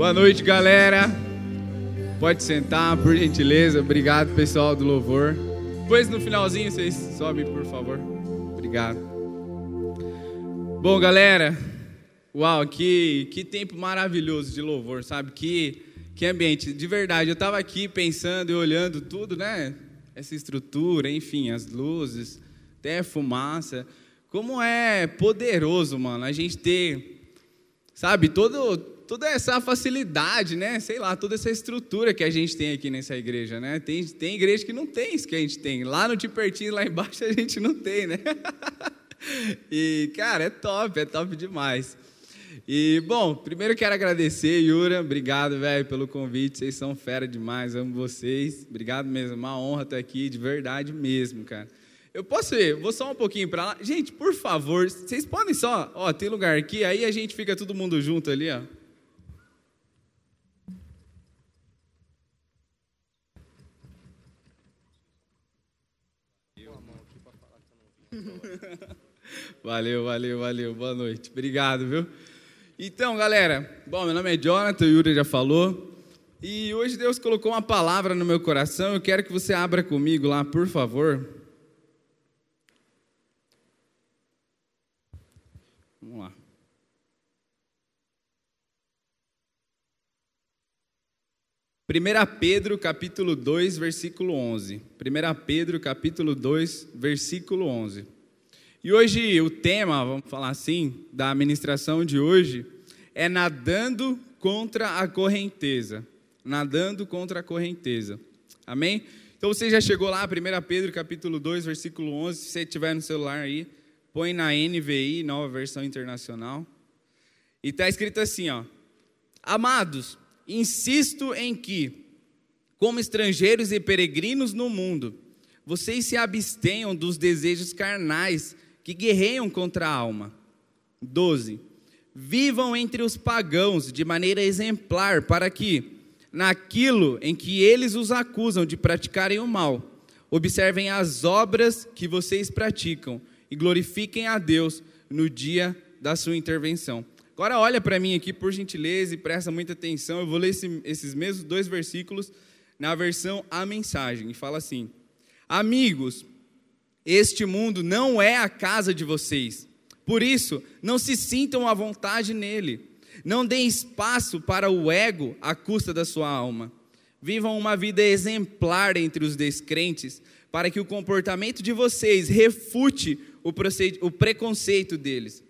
Boa noite, galera. Pode sentar, por gentileza. Obrigado, pessoal do louvor. Depois no finalzinho vocês sobem, por favor. Obrigado. Bom, galera. Uau, que, que tempo maravilhoso de louvor, sabe? Que, que ambiente. De verdade, eu estava aqui pensando e olhando tudo, né? Essa estrutura, enfim, as luzes, até a fumaça. Como é poderoso, mano, a gente ter, sabe, todo, toda essa facilidade, né? Sei lá, toda essa estrutura que a gente tem aqui nessa igreja, né? Tem, tem igreja que não tem isso que a gente tem. Lá no Tipertinho, lá embaixo, a gente não tem, né? e, cara, é top, é top demais. E, bom, primeiro quero agradecer, Yura. Obrigado, velho, pelo convite. Vocês são fera demais, amo vocês. Obrigado mesmo, uma honra estar aqui, de verdade mesmo, cara. Eu posso ir, vou só um pouquinho para lá. Gente, por favor, vocês podem só, ó, tem lugar aqui, aí a gente fica todo mundo junto ali, ó. Valeu, valeu, valeu. Boa noite. Obrigado, viu? Então, galera, bom, meu nome é Jonathan, o Yuri já falou. E hoje Deus colocou uma palavra no meu coração. Eu quero que você abra comigo lá, por favor. Vamos lá. Primeira Pedro, capítulo 2, versículo 11. Primeira Pedro, capítulo 2, versículo 11. E hoje o tema, vamos falar assim, da ministração de hoje é nadando contra a correnteza. Nadando contra a correnteza. Amém? Então você já chegou lá, 1 Pedro capítulo 2, versículo 11, se você tiver no celular aí, põe na NVI, nova versão internacional. E está escrito assim, ó: Amados, insisto em que, como estrangeiros e peregrinos no mundo, vocês se abstenham dos desejos carnais que guerreiam contra a alma. 12. Vivam entre os pagãos de maneira exemplar, para que, naquilo em que eles os acusam de praticarem o mal, observem as obras que vocês praticam e glorifiquem a Deus no dia da sua intervenção. Agora olha para mim aqui, por gentileza, e presta muita atenção. Eu vou ler esse, esses mesmos dois versículos na versão A Mensagem. E fala assim: Amigos, este mundo não é a casa de vocês. Por isso, não se sintam à vontade nele. Não deem espaço para o ego à custa da sua alma. Vivam uma vida exemplar entre os descrentes, para que o comportamento de vocês refute o, o preconceito deles.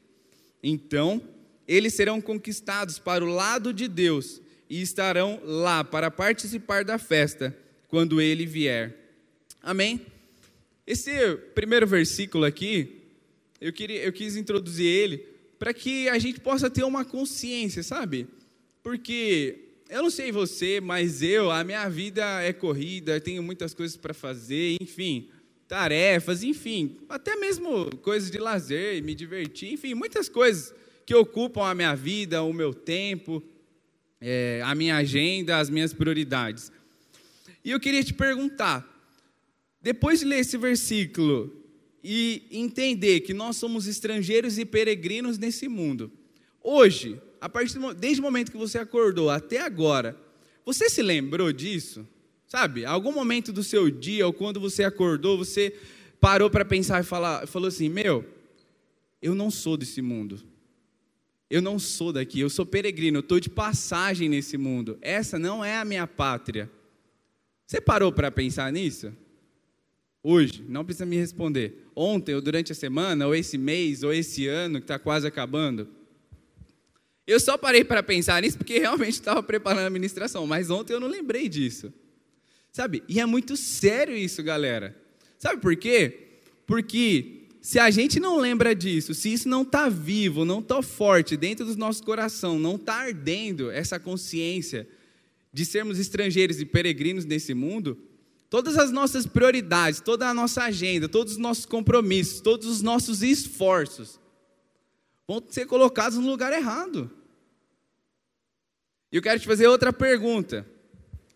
Então, eles serão conquistados para o lado de Deus e estarão lá para participar da festa quando ele vier. Amém? Esse primeiro versículo aqui, eu, queria, eu quis introduzir ele para que a gente possa ter uma consciência, sabe? Porque eu não sei você, mas eu, a minha vida é corrida, tenho muitas coisas para fazer, enfim, tarefas, enfim, até mesmo coisas de lazer, me divertir, enfim, muitas coisas que ocupam a minha vida, o meu tempo, é, a minha agenda, as minhas prioridades. E eu queria te perguntar, depois de ler esse versículo e entender que nós somos estrangeiros e peregrinos nesse mundo, hoje, a partir do, desde o momento que você acordou até agora, você se lembrou disso? Sabe? Algum momento do seu dia ou quando você acordou, você parou para pensar e falar, falou assim: "Meu, eu não sou desse mundo. Eu não sou daqui, eu sou peregrino, eu estou de passagem nesse mundo. Essa não é a minha pátria. Você parou para pensar nisso? Hoje, não precisa me responder. Ontem, ou durante a semana, ou esse mês, ou esse ano que está quase acabando. Eu só parei para pensar nisso porque realmente estava preparando a administração, mas ontem eu não lembrei disso. Sabe? E é muito sério isso, galera. Sabe por quê? Porque se a gente não lembra disso, se isso não está vivo, não está forte dentro do nosso coração, não está ardendo essa consciência de sermos estrangeiros e peregrinos nesse mundo, Todas as nossas prioridades, toda a nossa agenda, todos os nossos compromissos, todos os nossos esforços vão ser colocados no lugar errado. E eu quero te fazer outra pergunta.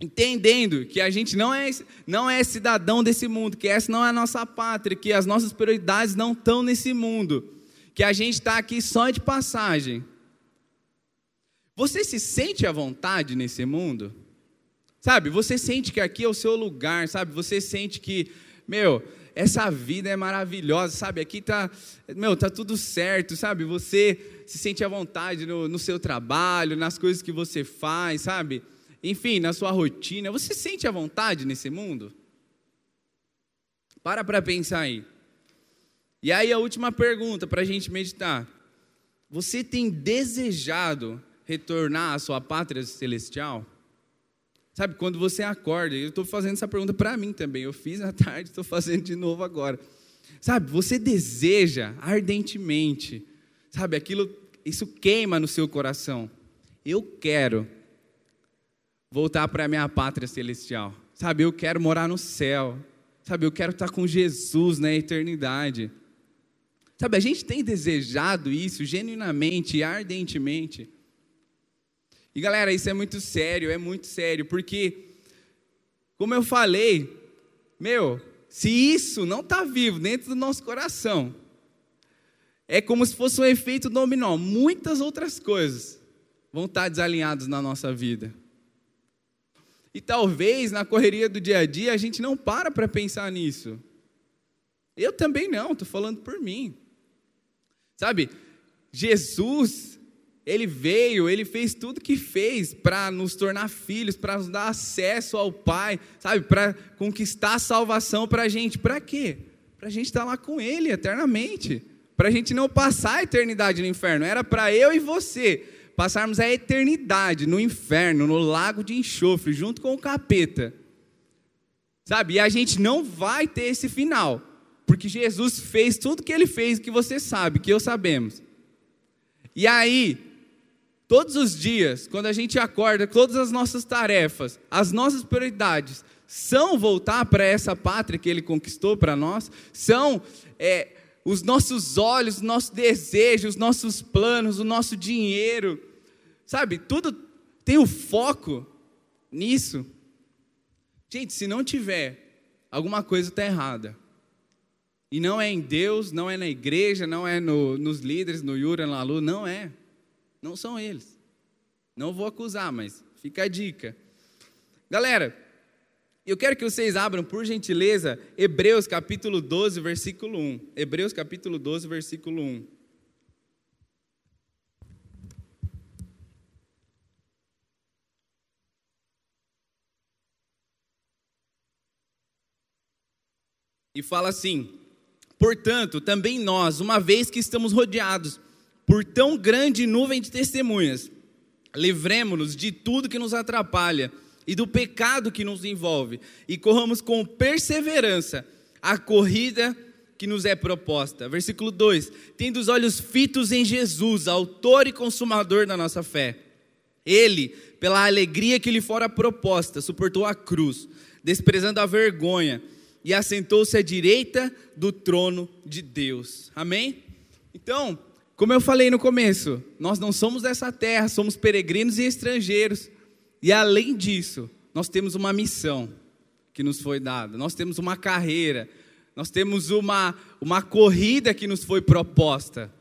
Entendendo que a gente não é, não é cidadão desse mundo, que essa não é a nossa pátria, que as nossas prioridades não estão nesse mundo, que a gente está aqui só de passagem. Você se sente à vontade nesse mundo? Sabe, você sente que aqui é o seu lugar, sabe? Você sente que, meu, essa vida é maravilhosa, sabe? Aqui tá, meu, tá tudo certo, sabe? Você se sente à vontade no, no seu trabalho, nas coisas que você faz, sabe? Enfim, na sua rotina. Você se sente à vontade nesse mundo? Para para pensar aí. E aí a última pergunta para a gente meditar. Você tem desejado retornar à sua pátria celestial? Sabe, quando você acorda, eu estou fazendo essa pergunta para mim também. Eu fiz à tarde, estou fazendo de novo agora. Sabe, você deseja ardentemente, sabe, aquilo, isso queima no seu coração. Eu quero voltar para a minha pátria celestial. Sabe, eu quero morar no céu. Sabe, eu quero estar com Jesus na eternidade. Sabe, a gente tem desejado isso genuinamente e ardentemente. E galera, isso é muito sério, é muito sério, porque, como eu falei, meu, se isso não está vivo dentro do nosso coração, é como se fosse um efeito dominó. Muitas outras coisas vão estar desalinhadas na nossa vida. E talvez na correria do dia a dia a gente não para para pensar nisso. Eu também não, estou falando por mim. Sabe, Jesus ele veio, ele fez tudo que fez para nos tornar filhos, para nos dar acesso ao Pai, sabe? Para conquistar a salvação para a gente. Para quê? Para a gente estar tá lá com Ele eternamente. Para a gente não passar a eternidade no inferno. Era para eu e você passarmos a eternidade no inferno, no lago de enxofre, junto com o capeta. Sabe? E a gente não vai ter esse final. Porque Jesus fez tudo que ele fez, que você sabe, que eu sabemos. E aí, Todos os dias, quando a gente acorda, todas as nossas tarefas, as nossas prioridades são voltar para essa pátria que Ele conquistou para nós, são é, os nossos olhos, os nossos desejos, os nossos planos, o nosso dinheiro, sabe? Tudo tem o foco nisso. Gente, se não tiver, alguma coisa está errada. E não é em Deus, não é na igreja, não é no, nos líderes, no Yura, na Lu, não é. Não são eles. Não vou acusar, mas fica a dica. Galera, eu quero que vocês abram, por gentileza, Hebreus capítulo 12, versículo 1. Hebreus capítulo 12, versículo 1. E fala assim: Portanto, também nós, uma vez que estamos rodeados por tão grande nuvem de testemunhas. Livremos-nos de tudo que nos atrapalha e do pecado que nos envolve, e corramos com perseverança a corrida que nos é proposta. Versículo 2: Tendo os olhos fitos em Jesus, autor e consumador da nossa fé. Ele, pela alegria que lhe fora proposta, suportou a cruz, desprezando a vergonha, e assentou-se à direita do trono de Deus. Amém? Então, como eu falei no começo, nós não somos dessa terra, somos peregrinos e estrangeiros. E além disso, nós temos uma missão que nos foi dada, nós temos uma carreira, nós temos uma, uma corrida que nos foi proposta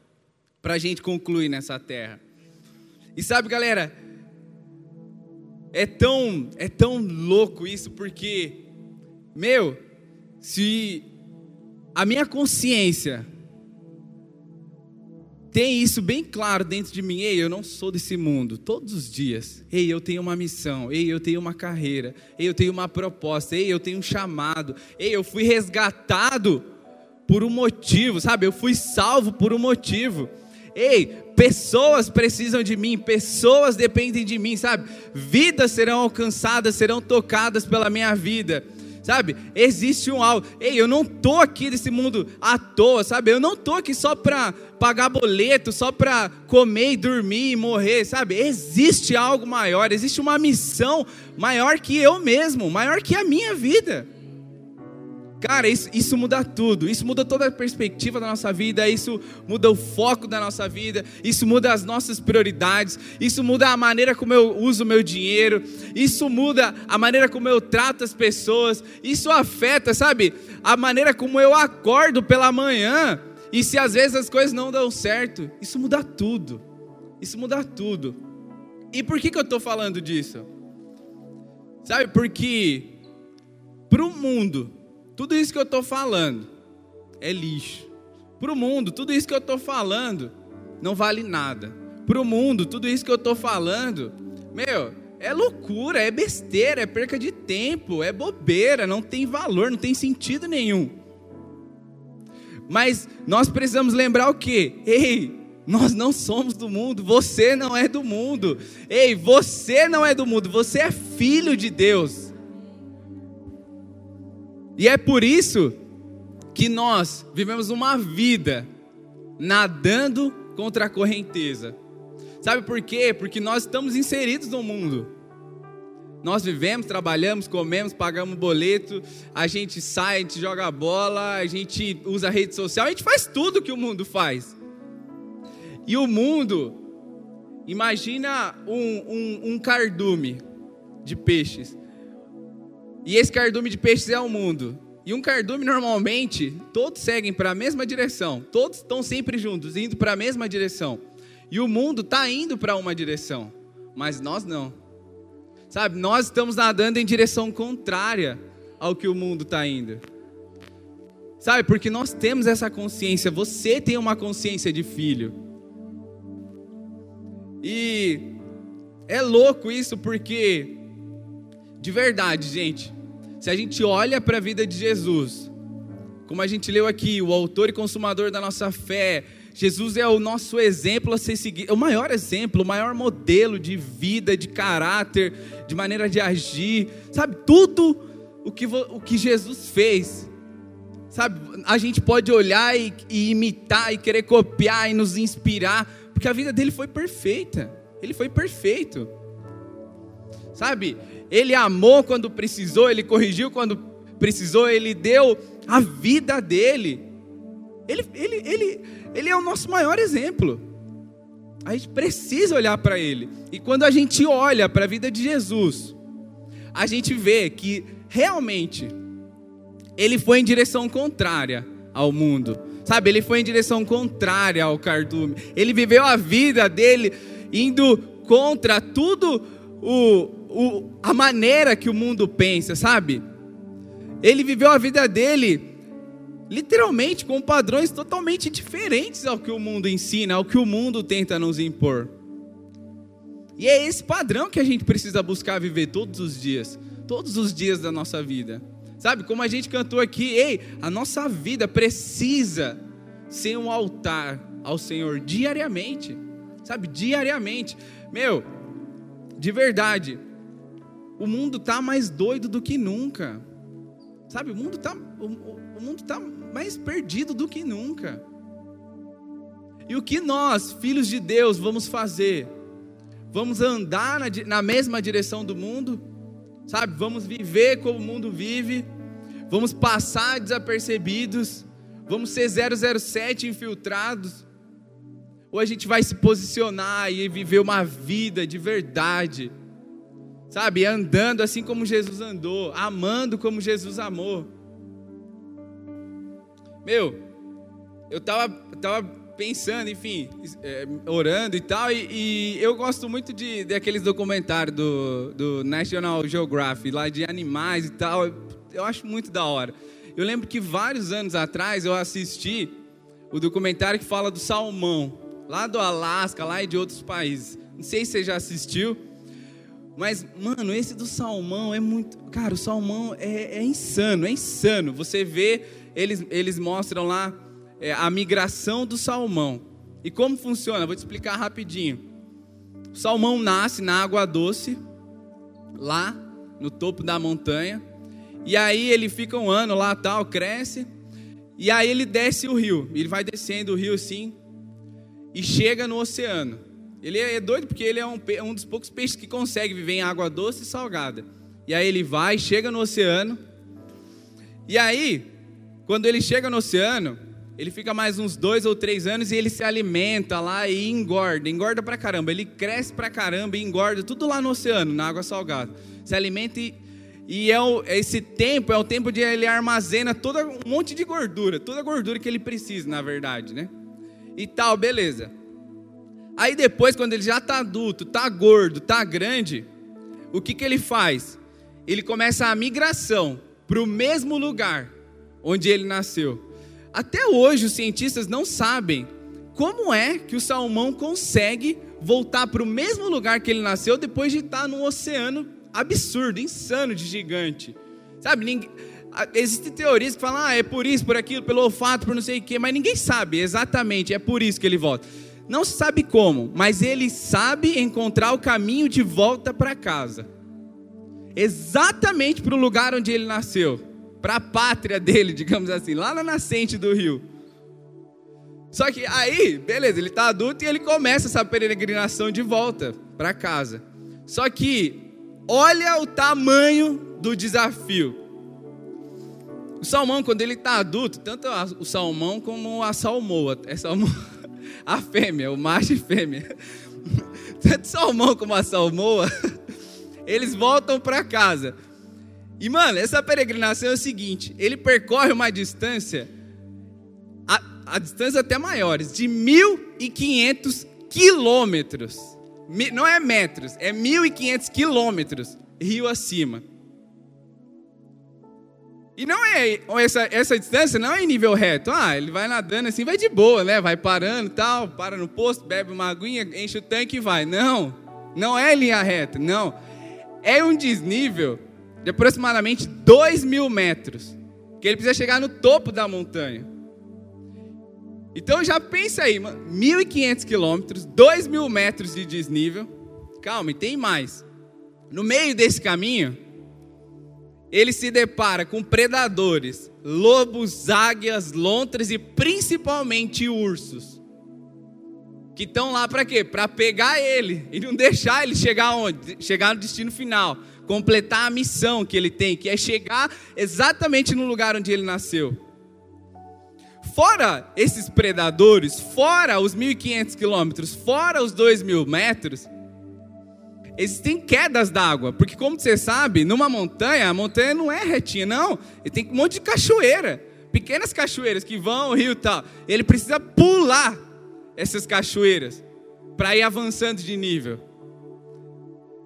para a gente concluir nessa terra. E sabe, galera, é tão, é tão louco isso, porque, meu, se a minha consciência tem isso bem claro dentro de mim. Ei, eu não sou desse mundo. Todos os dias. Ei, eu tenho uma missão. Ei, eu tenho uma carreira. Ei, eu tenho uma proposta. Ei, eu tenho um chamado. Ei, eu fui resgatado por um motivo, sabe? Eu fui salvo por um motivo. Ei, pessoas precisam de mim, pessoas dependem de mim, sabe? Vidas serão alcançadas, serão tocadas pela minha vida sabe? Existe um algo. Ei, eu não tô aqui nesse mundo à toa, sabe? Eu não tô aqui só para pagar boleto, só para comer e dormir e morrer, sabe? Existe algo maior, existe uma missão maior que eu mesmo, maior que a minha vida. Cara, isso, isso muda tudo, isso muda toda a perspectiva da nossa vida, isso muda o foco da nossa vida, isso muda as nossas prioridades, isso muda a maneira como eu uso o meu dinheiro, isso muda a maneira como eu trato as pessoas, isso afeta, sabe, a maneira como eu acordo pela manhã, e se às vezes as coisas não dão certo, isso muda tudo, isso muda tudo. E por que, que eu estou falando disso? Sabe, porque para o mundo, tudo isso que eu estou falando é lixo. Para o mundo, tudo isso que eu estou falando não vale nada. Para o mundo, tudo isso que eu estou falando, meu, é loucura, é besteira, é perca de tempo, é bobeira, não tem valor, não tem sentido nenhum. Mas nós precisamos lembrar o quê? Ei, nós não somos do mundo, você não é do mundo. Ei, você não é do mundo, você é filho de Deus. E é por isso que nós vivemos uma vida nadando contra a correnteza. Sabe por quê? Porque nós estamos inseridos no mundo. Nós vivemos, trabalhamos, comemos, pagamos boleto, a gente sai, a gente joga bola, a gente usa rede social, a gente faz tudo que o mundo faz. E o mundo, imagina um, um, um cardume de peixes. E esse cardume de peixes é o mundo. E um cardume normalmente, todos seguem para a mesma direção, todos estão sempre juntos, indo para a mesma direção. E o mundo está indo para uma direção, mas nós não. Sabe, nós estamos nadando em direção contrária ao que o mundo está indo. Sabe, porque nós temos essa consciência, você tem uma consciência de filho. E é louco isso porque, de verdade, gente, se a gente olha para a vida de Jesus, como a gente leu aqui, o autor e consumador da nossa fé, Jesus é o nosso exemplo a ser seguido, é o maior exemplo, o maior modelo de vida, de caráter, de maneira de agir, sabe? Tudo o que, o que Jesus fez, sabe? A gente pode olhar e, e imitar, e querer copiar, e nos inspirar, porque a vida dele foi perfeita, ele foi perfeito, sabe? Ele amou quando precisou, ele corrigiu quando precisou, ele deu a vida dele. Ele, ele, ele, ele é o nosso maior exemplo. A gente precisa olhar para ele. E quando a gente olha para a vida de Jesus, a gente vê que realmente ele foi em direção contrária ao mundo. Sabe, ele foi em direção contrária ao cardume. Ele viveu a vida dele indo contra tudo o, o, a maneira que o mundo pensa, sabe? Ele viveu a vida dele literalmente com padrões totalmente diferentes ao que o mundo ensina, ao que o mundo tenta nos impor. E é esse padrão que a gente precisa buscar viver todos os dias, todos os dias da nossa vida. Sabe, como a gente cantou aqui, ei, a nossa vida precisa ser um altar ao Senhor diariamente. Sabe, diariamente. Meu, de verdade, o mundo está mais doido do que nunca. Sabe, o mundo está o, o mundo está mais perdido do que nunca. E o que nós, filhos de Deus, vamos fazer? Vamos andar na, na mesma direção do mundo? Sabe, vamos viver como o mundo vive? Vamos passar desapercebidos? Vamos ser 007 infiltrados? Ou a gente vai se posicionar e viver uma vida de verdade? Sabe, andando assim como Jesus andou, amando como Jesus amou. Meu, eu tava, tava pensando, enfim, é, orando e tal, e, e, eu gosto muito de, de aqueles documentários do, do National Geographic, lá de animais e tal, eu acho muito da hora. Eu lembro que vários anos atrás eu assisti o documentário que fala do salmão, lá do Alasca, lá e de outros países. Não sei se você já assistiu. Mas, mano, esse do salmão é muito. Cara, o salmão é, é insano, é insano. Você vê, eles, eles mostram lá é, a migração do salmão. E como funciona? Vou te explicar rapidinho. O salmão nasce na água doce, lá no topo da montanha. E aí ele fica um ano lá, tal, cresce. E aí ele desce o rio. Ele vai descendo o rio assim. E chega no oceano. Ele é doido porque ele é um, um dos poucos peixes que consegue viver em água doce e salgada. E aí ele vai, chega no oceano. E aí, quando ele chega no oceano, ele fica mais uns dois ou três anos e ele se alimenta lá e engorda, engorda pra caramba. Ele cresce pra caramba e engorda tudo lá no oceano, na água salgada. Se alimenta e, e é o, esse tempo é o tempo de ele armazena toda um monte de gordura, toda a gordura que ele precisa, na verdade, né? E tal, beleza. Aí depois, quando ele já está adulto, está gordo, está grande, o que, que ele faz? Ele começa a migração para o mesmo lugar onde ele nasceu. Até hoje, os cientistas não sabem como é que o salmão consegue voltar para o mesmo lugar que ele nasceu depois de estar num oceano absurdo, insano de gigante. Sabe, ninguém, existem teorias que falam, ah, é por isso, por aquilo, pelo olfato, por não sei o quê, mas ninguém sabe exatamente, é por isso que ele volta. Não se sabe como, mas ele sabe encontrar o caminho de volta para casa. Exatamente para o lugar onde ele nasceu, para a pátria dele, digamos assim, lá na nascente do rio. Só que aí, beleza, ele está adulto e ele começa essa peregrinação de volta para casa. Só que, olha o tamanho do desafio. O salmão, quando ele está adulto, tanto o salmão como a salmoa, é salmão, a fêmea, o macho e fêmea, tanto salmão como a salmoa, eles voltam para casa. E, mano, essa peregrinação é o seguinte: ele percorre uma distância a distâncias até maiores, de 1.500 quilômetros. Não é metros, é 1.500 quilômetros rio acima. E não é essa, essa distância não é em nível reto. Ah, ele vai nadando assim, vai de boa, né? Vai parando tal, para no posto, bebe uma aguinha, enche o tanque e vai. Não, não é linha reta, não. É um desnível de aproximadamente 2 mil metros. Que ele precisa chegar no topo da montanha. Então já pensa aí, 1.500 quilômetros, 2.000 metros de desnível. Calma, e tem mais. No meio desse caminho, ele se depara com predadores, lobos, águias, lontras e principalmente ursos. Que estão lá para quê? Para pegar ele e não deixar ele chegar onde? Chegar no destino final, completar a missão que ele tem, que é chegar exatamente no lugar onde ele nasceu fora esses predadores, fora os 1.500 quilômetros, fora os 2.000 metros, existem quedas d'água. Porque, como você sabe, numa montanha, a montanha não é retinha, não. Ele tem um monte de cachoeira. Pequenas cachoeiras que vão ao rio e tal. Ele precisa pular essas cachoeiras para ir avançando de nível.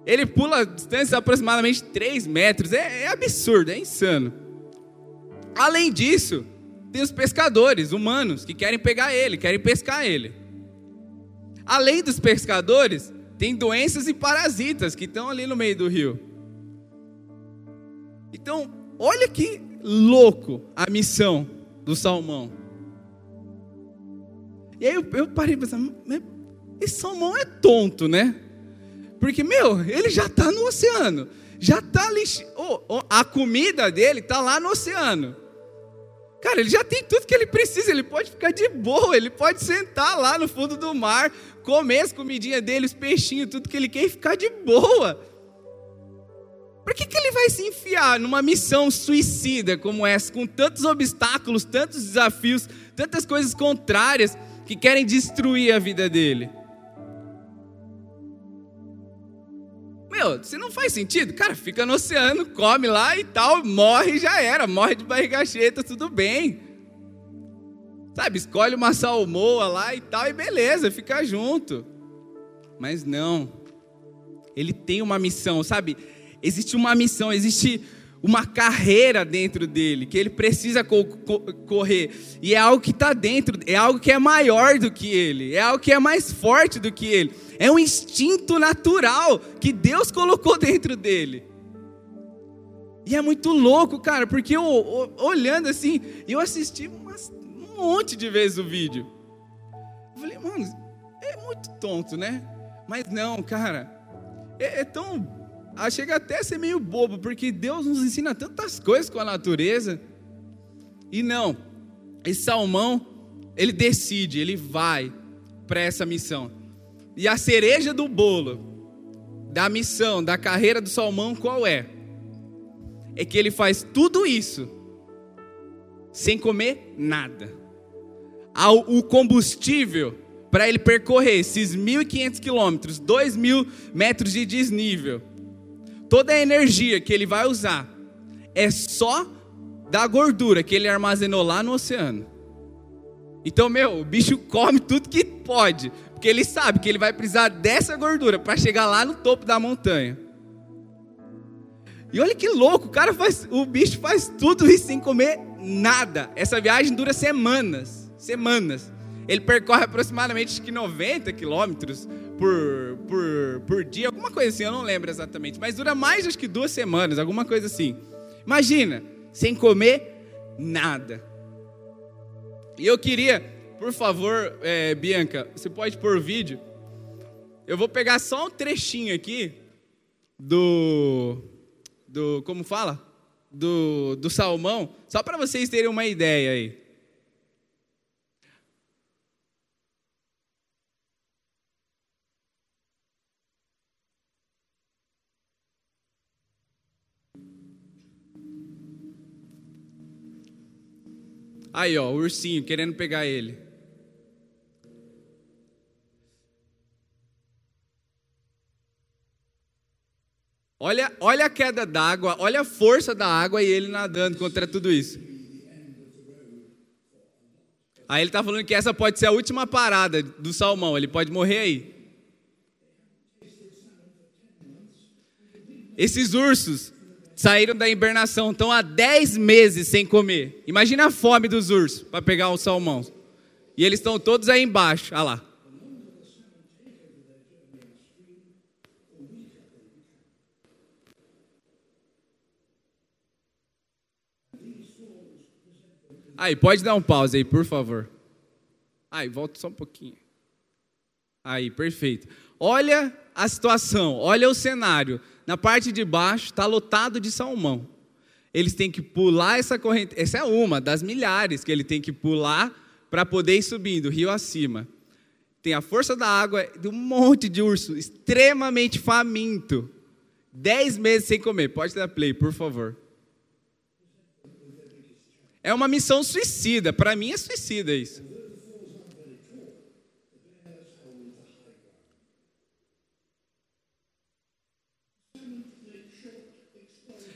Ele pula distâncias de aproximadamente 3 metros. É, é absurdo, é insano. Além disso, tem os pescadores humanos que querem pegar ele, querem pescar ele. Além dos pescadores, tem doenças e parasitas que estão ali no meio do rio. Então, olha que louco a missão do salmão. E aí eu, eu parei e pensar, esse salmão é tonto, né? Porque, meu, ele já está no oceano. Já está ali. Oh, oh, a comida dele está lá no oceano. Cara, ele já tem tudo que ele precisa, ele pode ficar de boa, ele pode sentar lá no fundo do mar, comer as comidinhas dele, os peixinhos, tudo que ele quer e ficar de boa. Por que, que ele vai se enfiar numa missão suicida como essa, com tantos obstáculos, tantos desafios, tantas coisas contrárias que querem destruir a vida dele? Meu, se não faz sentido, cara, fica no oceano, come lá e tal, morre já era, morre de barriga cheia, tá tudo bem. Sabe, escolhe uma salmoa lá e tal, e beleza, fica junto. Mas não, ele tem uma missão, sabe? Existe uma missão, existe uma carreira dentro dele, que ele precisa co co correr. E é algo que está dentro, é algo que é maior do que ele, é algo que é mais forte do que ele. É um instinto natural que Deus colocou dentro dele. E é muito louco, cara, porque eu, olhando assim, eu assisti umas, um monte de vezes o vídeo. Eu falei, mano, é muito tonto, né? Mas não, cara, é, é tão. Ah, chega até a ser meio bobo, porque Deus nos ensina tantas coisas com a natureza. E não, esse salmão, ele decide, ele vai para essa missão. E a cereja do bolo da missão, da carreira do salmão, qual é? É que ele faz tudo isso sem comer nada. O combustível para ele percorrer esses 1.500 quilômetros, 2.000 metros de desnível, toda a energia que ele vai usar é só da gordura que ele armazenou lá no oceano. Então, meu, o bicho come tudo que pode Porque ele sabe que ele vai precisar dessa gordura para chegar lá no topo da montanha. E olha que louco, o cara faz, o bicho faz tudo isso sem comer nada. Essa viagem dura semanas, semanas. Ele percorre aproximadamente que 90 quilômetros por, por, por dia, alguma coisa assim, eu não lembro exatamente. Mas dura mais acho que duas semanas, alguma coisa assim. Imagina, sem comer nada. E eu queria, por favor, é, Bianca, você pode pôr vídeo? Eu vou pegar só um trechinho aqui do do como fala? Do, do salmão, só para vocês terem uma ideia aí. Aí, ó, o ursinho querendo pegar ele. Olha, olha a queda d'água, olha a força da água e ele nadando contra tudo isso. Aí ele está falando que essa pode ser a última parada do salmão, ele pode morrer aí. Esses ursos saíram da hibernação, estão há 10 meses sem comer. Imagina a fome dos ursos para pegar o salmão. E eles estão todos aí embaixo, olha lá. Aí, pode dar um pause aí, por favor. Aí, volta só um pouquinho. Aí, perfeito. Olha a situação, olha o cenário. Na parte de baixo está lotado de salmão. Eles têm que pular essa corrente. Essa é uma das milhares que ele tem que pular para poder ir subindo, rio acima. Tem a força da água de um monte de urso, extremamente faminto. Dez meses sem comer. Pode dar play, por favor. É uma missão suicida. Para mim é suicida isso.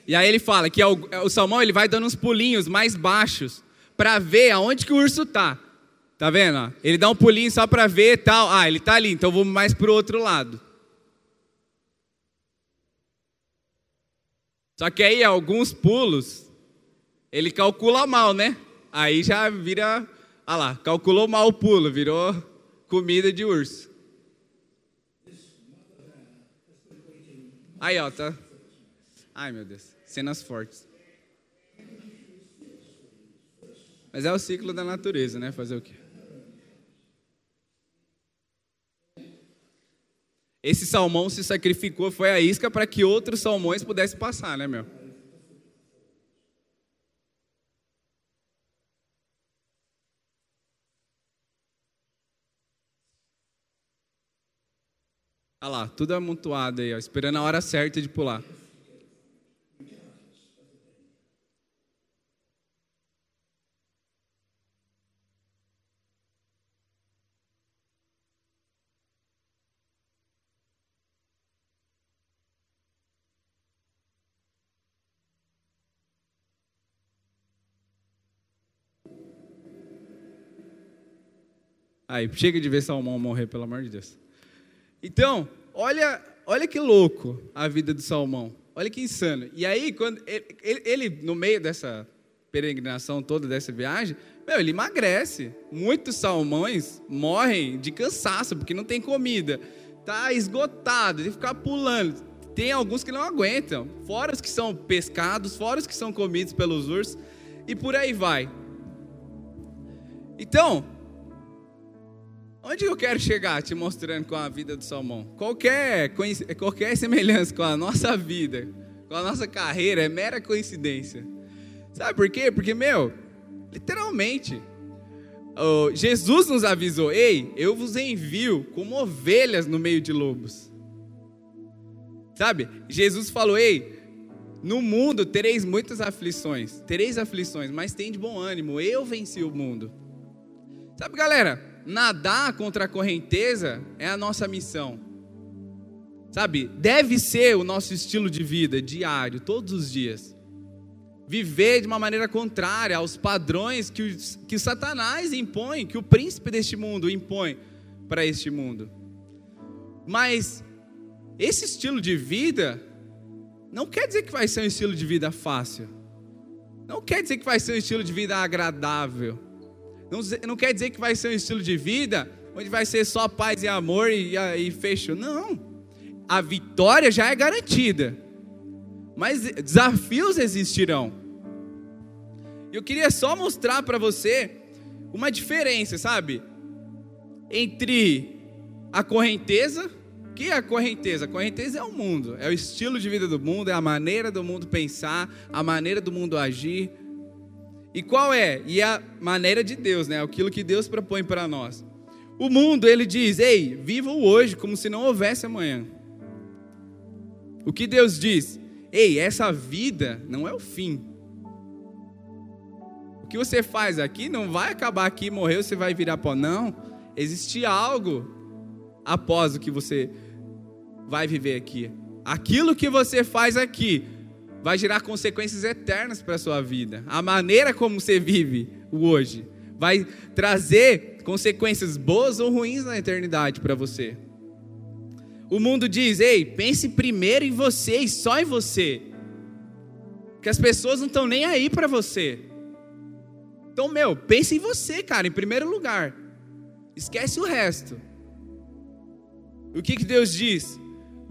E aí ele fala que o, salmão ele vai dando uns pulinhos mais baixos para ver aonde que o urso tá. Tá vendo? Ele dá um pulinho só para ver tal. Ah, ele tá ali, então vamos mais pro outro lado. Só que aí alguns pulos ele calcula mal, né? Aí já vira, ah lá, calculou mal o pulo, virou comida de urso. Aí, ó, tá. Ai, meu Deus, cenas fortes. Mas é o ciclo da natureza, né? Fazer o quê? Esse salmão se sacrificou, foi a isca para que outros salmões pudessem passar, né, meu? Olha lá, tudo amontoado aí, ó, esperando a hora certa de pular. Aí, chega de ver Salmão morrer, pelo amor de Deus. Então, olha, olha que louco a vida do salmão. Olha que insano. E aí, quando ele, ele, ele, no meio dessa peregrinação toda, dessa viagem, meu, ele emagrece. Muitos salmões morrem de cansaço, porque não tem comida. Tá esgotado, de ficar pulando. Tem alguns que não aguentam. Fora os que são pescados, fora os que são comidos pelos ursos. E por aí vai. Então, Onde eu quero chegar te mostrando com a vida do salmão? Qualquer, qualquer semelhança com a nossa vida, com a nossa carreira, é mera coincidência. Sabe por quê? Porque, meu, literalmente, oh, Jesus nos avisou: ei, eu vos envio como ovelhas no meio de lobos. Sabe? Jesus falou: ei, no mundo tereis muitas aflições, tereis aflições, mas tem de bom ânimo, eu venci o mundo. Sabe, galera? Nadar contra a correnteza é a nossa missão. Sabe? Deve ser o nosso estilo de vida diário, todos os dias. Viver de uma maneira contrária aos padrões que, o, que Satanás impõe, que o príncipe deste mundo impõe para este mundo. Mas esse estilo de vida não quer dizer que vai ser um estilo de vida fácil. Não quer dizer que vai ser um estilo de vida agradável. Não, não quer dizer que vai ser um estilo de vida onde vai ser só paz e amor e, e, e fecho. Não. A vitória já é garantida. Mas desafios existirão. Eu queria só mostrar para você uma diferença, sabe? Entre a correnteza, que é a correnteza? A correnteza é o mundo, é o estilo de vida do mundo, é a maneira do mundo pensar, a maneira do mundo agir. E qual é? E a maneira de Deus, né? Aquilo que Deus propõe para nós. O mundo, ele diz: "Ei, viva o hoje como se não houvesse amanhã". O que Deus diz? Ei, essa vida não é o fim. O que você faz aqui não vai acabar aqui, morreu, você vai virar pó. Não. Existe algo após o que você vai viver aqui. Aquilo que você faz aqui vai gerar consequências eternas para a sua vida. A maneira como você vive o hoje vai trazer consequências boas ou ruins na eternidade para você. O mundo diz: ei, pense primeiro em você e só em você. Que as pessoas não estão nem aí para você. Então, meu, pense em você, cara, em primeiro lugar. Esquece o resto. O que, que Deus diz?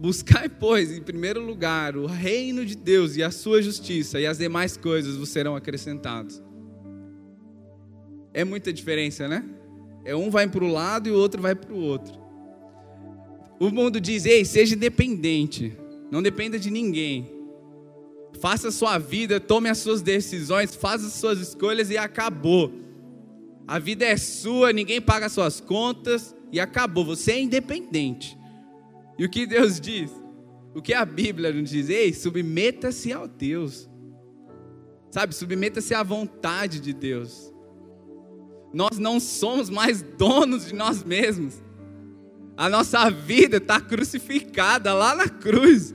Buscai, pois, em primeiro lugar, o reino de Deus e a sua justiça, e as demais coisas vos serão acrescentadas. É muita diferença, né? É um vai para o lado e o outro vai para o outro. O mundo diz: ei, seja independente, não dependa de ninguém. Faça a sua vida, tome as suas decisões, faça as suas escolhas e acabou. A vida é sua, ninguém paga as suas contas e acabou. Você é independente. E o que Deus diz? O que a Bíblia nos diz? Ei, submeta-se ao Deus. Sabe, submeta-se à vontade de Deus. Nós não somos mais donos de nós mesmos. A nossa vida está crucificada lá na cruz.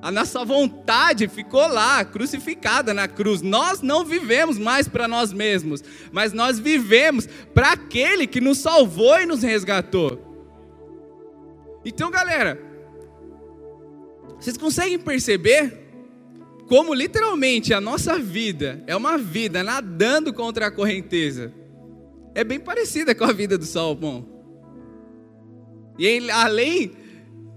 A nossa vontade ficou lá, crucificada na cruz. Nós não vivemos mais para nós mesmos, mas nós vivemos para aquele que nos salvou e nos resgatou. Então, galera, vocês conseguem perceber como literalmente a nossa vida é uma vida nadando contra a correnteza? É bem parecida com a vida do Salomão. E além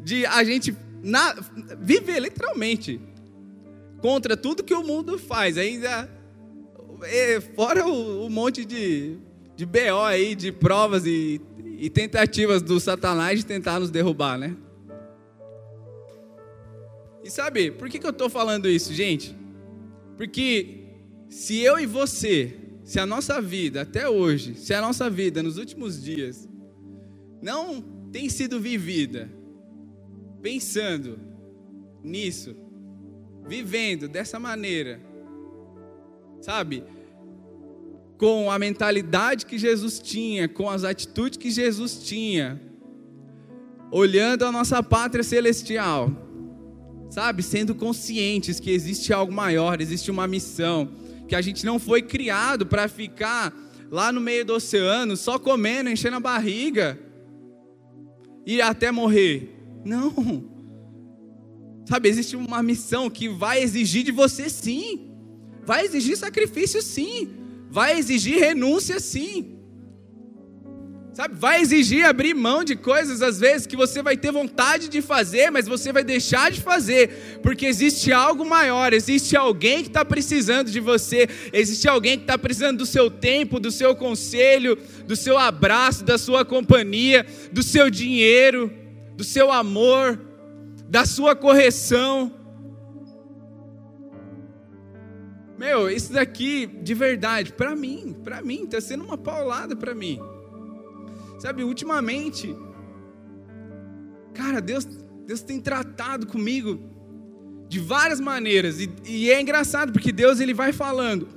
de a gente na, viver literalmente contra tudo que o mundo faz, ainda é, fora o, o, monte de, de BO aí, de provas e, e tentativas do Satanás de tentar nos derrubar, né? E sabe, por que, que eu estou falando isso, gente? Porque se eu e você, se a nossa vida até hoje, se a nossa vida nos últimos dias não tem sido vivida pensando nisso, vivendo dessa maneira, sabe? Com a mentalidade que Jesus tinha, com as atitudes que Jesus tinha, olhando a nossa pátria celestial, sabe? Sendo conscientes que existe algo maior, existe uma missão, que a gente não foi criado para ficar lá no meio do oceano só comendo, enchendo a barriga e até morrer. Não. Sabe, existe uma missão que vai exigir de você sim. Vai exigir sacrifício sim. Vai exigir renúncia sim. Sabe, vai exigir abrir mão de coisas às vezes que você vai ter vontade de fazer, mas você vai deixar de fazer, porque existe algo maior, existe alguém que está precisando de você, existe alguém que está precisando do seu tempo, do seu conselho, do seu abraço, da sua companhia, do seu dinheiro, do seu amor, da sua correção. Meu, isso daqui, de verdade, para mim, para mim, está sendo uma paulada para mim. Sabe, ultimamente, cara, Deus, Deus tem tratado comigo de várias maneiras. E, e, é engraçado, porque Deus ele vai falando.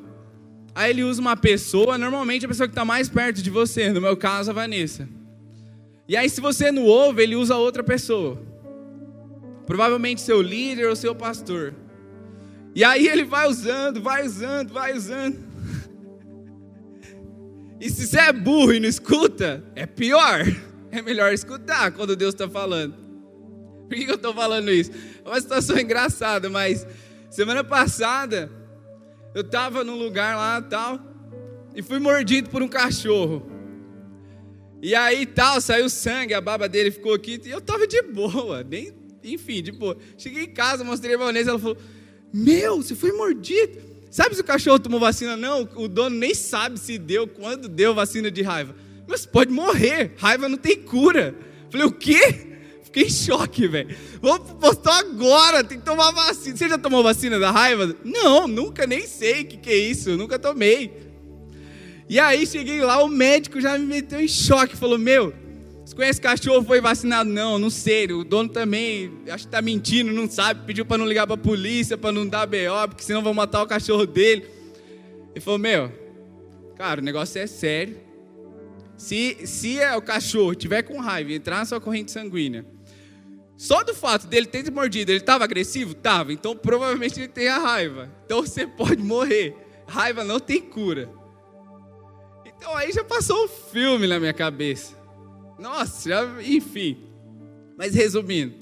Aí ele usa uma pessoa, normalmente a pessoa que está mais perto de você, no meu caso a Vanessa. E aí, se você não ouve, ele usa outra pessoa. Provavelmente seu líder ou seu pastor. E aí ele vai usando, vai usando, vai usando. E se você é burro e não escuta, é pior. É melhor escutar quando Deus está falando. Por que, eu estou falando isso? É uma situação engraçada, mas semana passada eu estava num lugar lá tal e fui mordido por um cachorro. E aí tal, saiu sangue, a baba dele ficou aqui e eu tava de boa, nem, enfim, de boa. Cheguei em casa, mostrei a Vanessa, ela falou: Meu, você foi mordido. Sabe se o cachorro tomou vacina? Não, o dono nem sabe se deu, quando deu vacina de raiva. Mas pode morrer, raiva não tem cura. Falei, o quê? Fiquei em choque, velho. Vamos postar agora, tem que tomar vacina. Você já tomou vacina da raiva? Não, nunca, nem sei o que, que é isso, nunca tomei. E aí cheguei lá, o médico já me meteu em choque, falou: Meu, você conhece cachorro, foi vacinado? Não, não sei. O dono também, acho que tá mentindo, não sabe. Pediu para não ligar para a polícia, para não dar BO, porque senão vão matar o cachorro dele. Ele falou: Meu, cara, o negócio é sério. Se, se é o cachorro tiver com raiva entrar na sua corrente sanguínea, só do fato dele ter mordido, ele estava agressivo? Tava. Então provavelmente ele tem a raiva. Então você pode morrer. Raiva não tem cura. Então aí já passou um filme na minha cabeça. Nossa, já, enfim. Mas resumindo,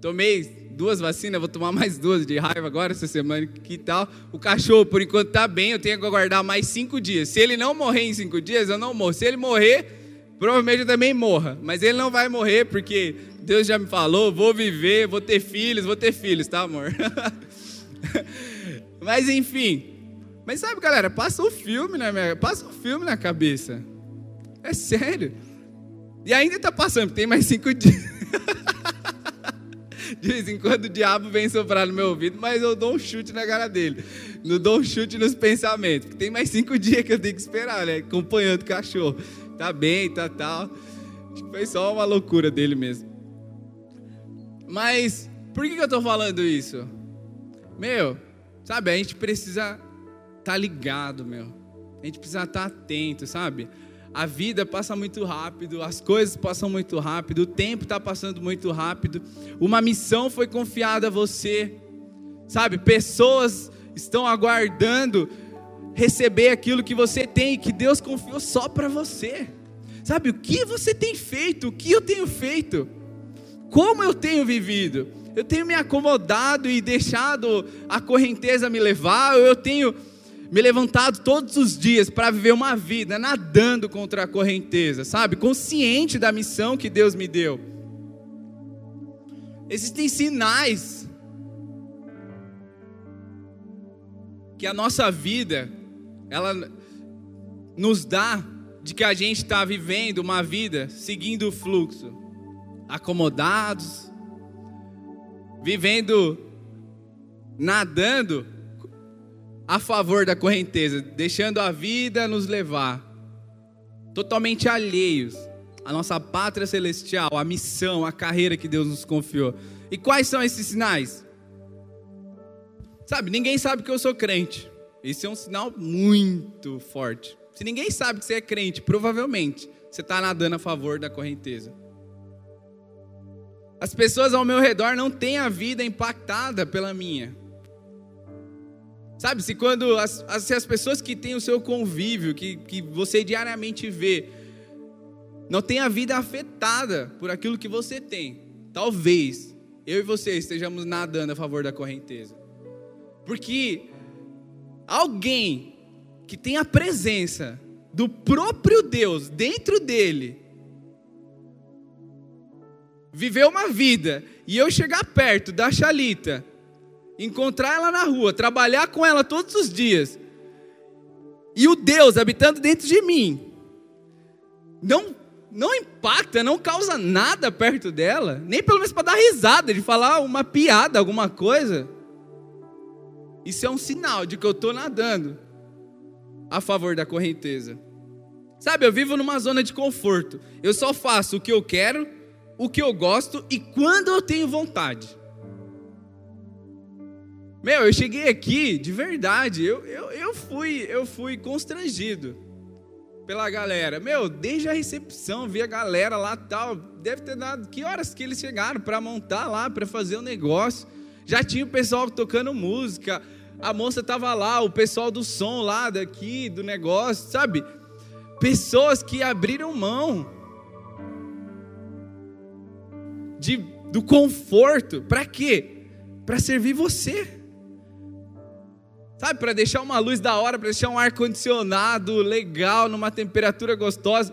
tomei duas vacinas, vou tomar mais duas de raiva agora essa semana, que tal? O cachorro, por enquanto, tá bem, eu tenho que aguardar mais cinco dias. Se ele não morrer em cinco dias, eu não morro. Se ele morrer, provavelmente eu também morra. Mas ele não vai morrer, porque Deus já me falou, vou viver, vou ter filhos, vou ter filhos, tá, amor? Mas enfim. Mas sabe, galera, passa o um filme na minha, passa o um filme na cabeça. É sério. E ainda tá passando, tem mais cinco dias. De vez em quando o diabo vem soprar no meu ouvido, mas eu dou um chute na cara dele. Não dou um chute nos pensamentos. Tem mais cinco dias que eu tenho que esperar, né? Acompanhando o cachorro. Tá bem, tá tal. Acho que foi só uma loucura dele mesmo. Mas, por que, eu tô falando isso? Meu, sabe, a gente precisa estar tá ligado, meu. A gente precisa estar tá atento, sabe? A vida passa muito rápido, as coisas passam muito rápido, o tempo está passando muito rápido, uma missão foi confiada a você, sabe? Pessoas estão aguardando receber aquilo que você tem e que Deus confiou só para você, sabe? O que você tem feito, o que eu tenho feito, como eu tenho vivido, eu tenho me acomodado e deixado a correnteza me levar, eu tenho me levantado todos os dias para viver uma vida nadando contra a correnteza, sabe? Consciente da missão que Deus me deu. Existem sinais que a nossa vida ela nos dá de que a gente está vivendo uma vida seguindo o fluxo, acomodados, vivendo, nadando a favor da correnteza, deixando a vida nos levar, totalmente alheios à nossa pátria celestial, à missão, à carreira que Deus nos confiou. E quais são esses sinais? Sabe, ninguém sabe que eu sou crente. Esse é um sinal muito forte. Se ninguém sabe que você é crente, provavelmente você está nadando a favor da correnteza. As pessoas ao meu redor não têm a vida impactada pela minha. Sabe, se quando as, as, se as pessoas que têm o seu convívio, que, que você diariamente vê, não tem a vida afetada por aquilo que você tem, talvez eu e você estejamos nadando a favor da correnteza. Porque alguém que tem a presença do próprio Deus dentro dele, viveu uma vida e eu chegar perto da Xalita encontrar ela na rua, trabalhar com ela todos os dias, e o Deus habitando dentro de mim, não, não impacta, não causa nada perto dela, nem pelo menos para dar risada, de falar uma piada, alguma coisa. Isso é um sinal de que eu estou nadando a favor da correnteza. Sabe, eu vivo numa zona de conforto. Eu só faço o que eu quero, o que eu gosto e quando eu tenho vontade. Meu, eu cheguei aqui, de verdade, eu, eu, eu, fui, eu fui constrangido pela galera. Meu, desde a recepção, vi a galera lá tal. Deve ter dado. Que horas que eles chegaram para montar lá, para fazer o negócio? Já tinha o pessoal tocando música. A moça tava lá, o pessoal do som lá daqui, do negócio, sabe? Pessoas que abriram mão de, do conforto. Para quê? Para servir você. Sabe, para deixar uma luz da hora, para deixar um ar condicionado legal, numa temperatura gostosa.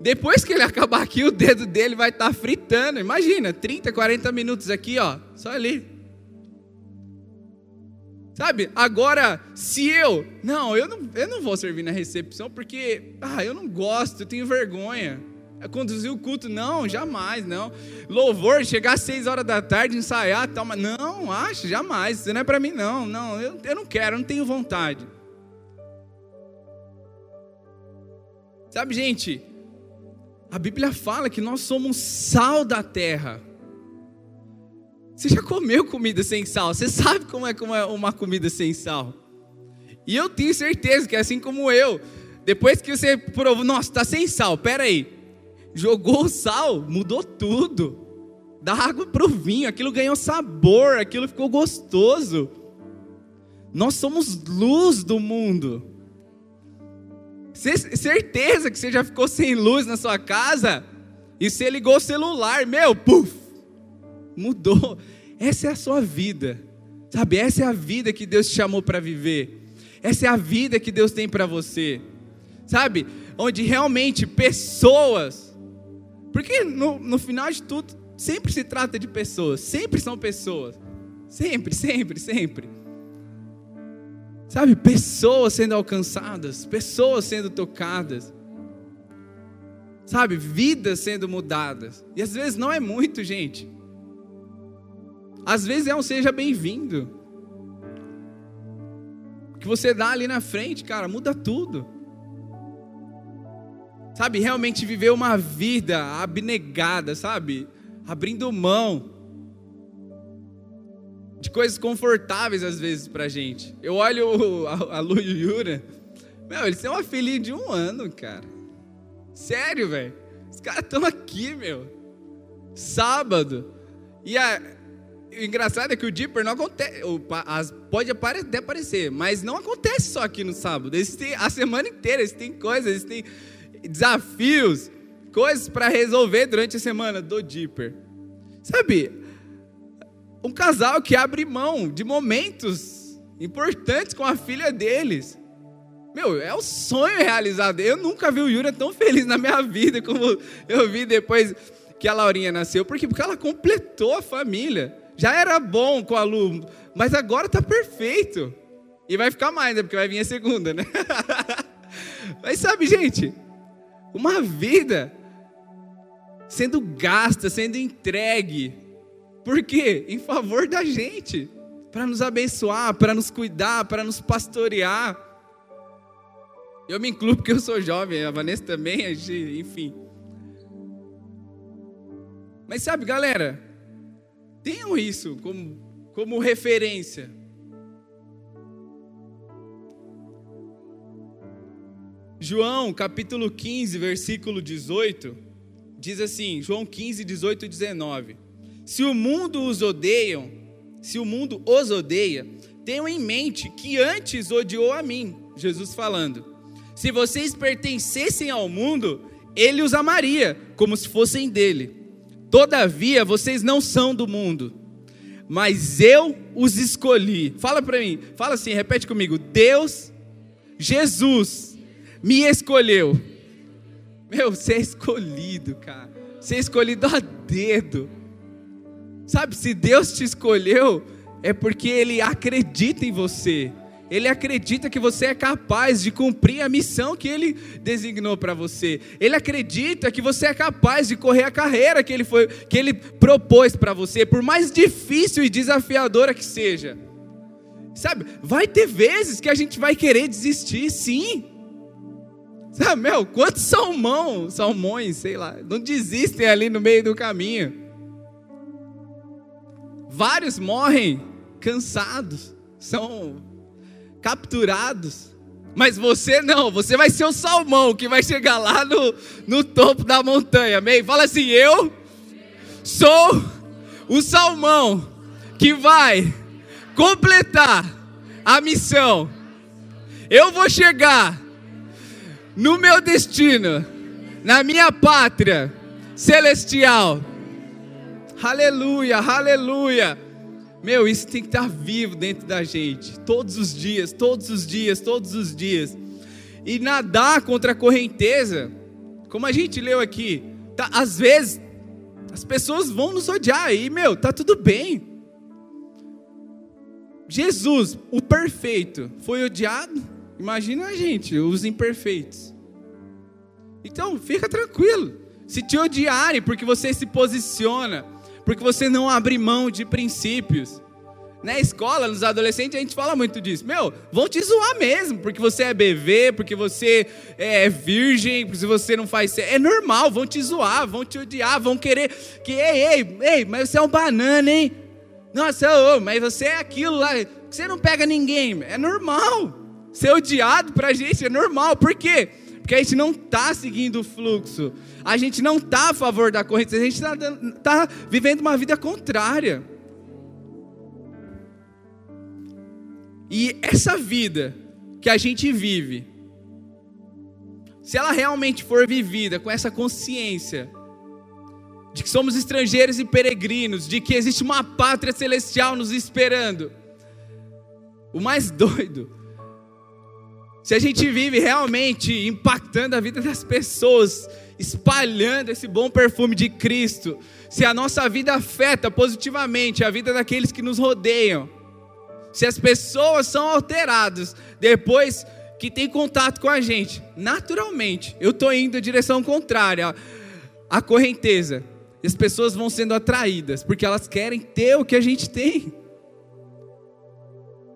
Depois que ele acabar aqui, o dedo dele vai estar tá fritando. Imagina, 30, 40 minutos aqui, ó, só ali. Sabe? Agora, se eu, não, eu não, eu não vou servir na recepção porque, ah, eu não gosto, eu tenho vergonha. Conduzir o culto, não, jamais, não. Louvor, chegar às seis horas da tarde, ensaiar, tal, mas não, acho, jamais, isso não é para mim, não, não, eu, eu não quero, eu não tenho vontade. Sabe, gente, a Bíblia fala que nós somos sal da terra. Você já comeu comida sem sal? Você sabe como é, como é uma comida sem sal? E eu tenho certeza que é assim como eu. Depois que você provou, nossa, está sem sal, pera aí. Jogou o sal, mudou tudo. Da água para o vinho, aquilo ganhou sabor, aquilo ficou gostoso. Nós somos luz do mundo. Certeza que você já ficou sem luz na sua casa e você ligou o celular, meu, puf, mudou. Essa é a sua vida, sabe? Essa é a vida que Deus te chamou para viver. Essa é a vida que Deus tem para você, sabe? Onde realmente pessoas, porque no, no final de tudo, sempre se trata de pessoas, sempre são pessoas, sempre, sempre, sempre. Sabe, pessoas sendo alcançadas, pessoas sendo tocadas. Sabe, vidas sendo mudadas. E às vezes não é muito, gente. Às vezes é um seja bem-vindo. Que você dá ali na frente, cara, muda tudo. Sabe, realmente viver uma vida abnegada, sabe? Abrindo mão de coisas confortáveis às vezes pra gente. Eu olho a, Lu e o Yura, meu, eles têm uma filhinha de um ano, cara. Sério, velho. Os caras estão aqui, meu. Sábado. E a, o engraçado é que o Dipper não acontece. Pode até aparecer, mas não acontece só aqui no sábado. Eles têm a semana inteira, eles têm coisas, eles têm desafios, coisas para resolver durante a semana do Dipper. Sabe? Um casal que abre mão de momentos importantes com a filha deles. Meu, é o sonho realizado. Eu nunca vi o Yuri tão feliz na minha vida como eu vi depois que a Laurinha nasceu. Por quê? Porque ela completou a família. Já era bom com a Lu, mas agora está perfeito. E vai ficar mais, né? Porque vai vir a segunda, né? mas sabe, gente, uma vida sendo gasta, sendo entregue. Por quê? Em favor da gente. Para nos abençoar, para nos cuidar, para nos pastorear. Eu me incluo porque eu sou jovem, a Vanessa também, a gente, enfim. Mas sabe, galera, Tenham isso como, como referência. João capítulo 15, versículo 18, diz assim: João 15, 18 e 19. Se o mundo os odeiam, se o mundo os odeia, tenham em mente que antes odiou a mim, Jesus falando. Se vocês pertencessem ao mundo, ele os amaria, como se fossem dele. Todavia, vocês não são do mundo, mas eu os escolhi. Fala para mim, fala assim, repete comigo. Deus, Jesus, me escolheu. Meu, você é escolhido, cara. Você é escolhido a dedo. Sabe, se Deus te escolheu, é porque Ele acredita em você. Ele acredita que você é capaz de cumprir a missão que ele designou para você. Ele acredita que você é capaz de correr a carreira que ele foi que ele propôs para você, por mais difícil e desafiadora que seja. Sabe? Vai ter vezes que a gente vai querer desistir, sim. Sabe, meu, quantos salmão, salmões, sei lá, não desistem ali no meio do caminho. Vários morrem cansados, são capturados. Mas você não, você vai ser o salmão que vai chegar lá no, no topo da montanha, amém? Fala assim: eu sou o salmão que vai completar a missão. Eu vou chegar no meu destino, na minha pátria celestial. Aleluia, aleluia. Meu, isso tem que estar vivo dentro da gente, todos os dias, todos os dias, todos os dias. E nadar contra a correnteza, como a gente leu aqui, tá, às vezes as pessoas vão nos odiar e, meu, tá tudo bem. Jesus, o perfeito, foi odiado. Imagina a gente, os imperfeitos. Então, fica tranquilo. Se te odiarem porque você se posiciona, porque você não abre mão de princípios. Na escola, nos adolescentes, a gente fala muito disso. Meu, vão te zoar mesmo, porque você é bebê, porque você é virgem, porque você não faz. É normal, vão te zoar, vão te odiar, vão querer. Que, ei, ei, ei, mas você é um banana, hein? Nossa, ô, mas você é aquilo lá, você não pega ninguém. É normal. Ser odiado pra gente é normal. Por quê? Porque a gente não está seguindo o fluxo. A gente não está a favor da corrente. A gente está tá vivendo uma vida contrária. E essa vida que a gente vive, se ela realmente for vivida com essa consciência de que somos estrangeiros e peregrinos, de que existe uma pátria celestial nos esperando, o mais doido se a gente vive realmente impactando a vida das pessoas, espalhando esse bom perfume de Cristo, se a nossa vida afeta positivamente a vida daqueles que nos rodeiam, se as pessoas são alteradas depois que tem contato com a gente, naturalmente, eu estou indo em direção contrária à correnteza, e as pessoas vão sendo atraídas, porque elas querem ter o que a gente tem.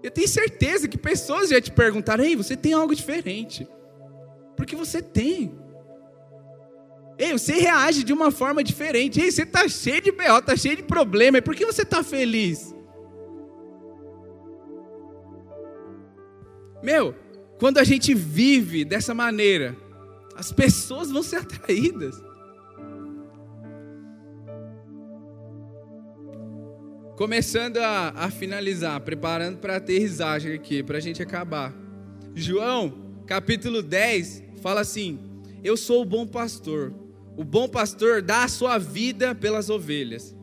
Eu tenho certeza que pessoas já te perguntaram: ei, você tem algo diferente. Porque você tem. Ei, você reage de uma forma diferente. Ei, você está cheio de B.O., está cheio de problema. Por que você está feliz? Meu, quando a gente vive dessa maneira, as pessoas vão ser atraídas. Começando a, a finalizar, preparando para a aterrissagem aqui, para a gente acabar. João, capítulo 10, fala assim: Eu sou o bom pastor. O bom pastor dá a sua vida pelas ovelhas.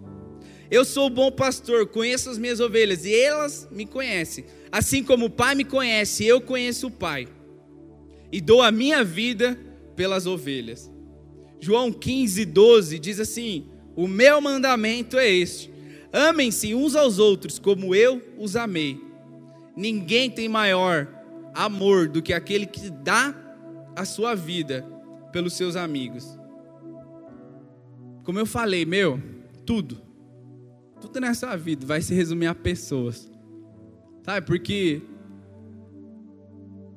Eu sou o bom pastor, conheço as minhas ovelhas e elas me conhecem. Assim como o Pai me conhece, eu conheço o Pai. E dou a minha vida pelas ovelhas. João 15, 12 diz assim: O meu mandamento é este Amem-se uns aos outros como eu os amei. Ninguém tem maior amor do que aquele que dá a sua vida pelos seus amigos. Como eu falei, meu, tudo, tudo nessa vida vai se resumir a pessoas. Sabe? Porque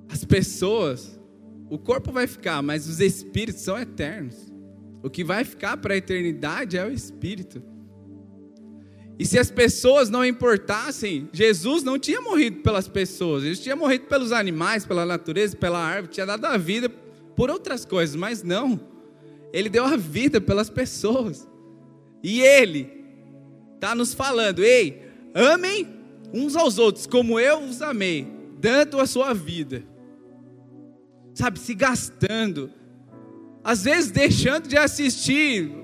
as pessoas, o corpo vai ficar, mas os espíritos são eternos. O que vai ficar para a eternidade é o espírito. E se as pessoas não importassem, Jesus não tinha morrido pelas pessoas, ele tinha morrido pelos animais, pela natureza, pela árvore, tinha dado a vida por outras coisas, mas não. Ele deu a vida pelas pessoas. E ele está nos falando: ei, amem uns aos outros como eu os amei, dando a sua vida. Sabe, se gastando, às vezes deixando de assistir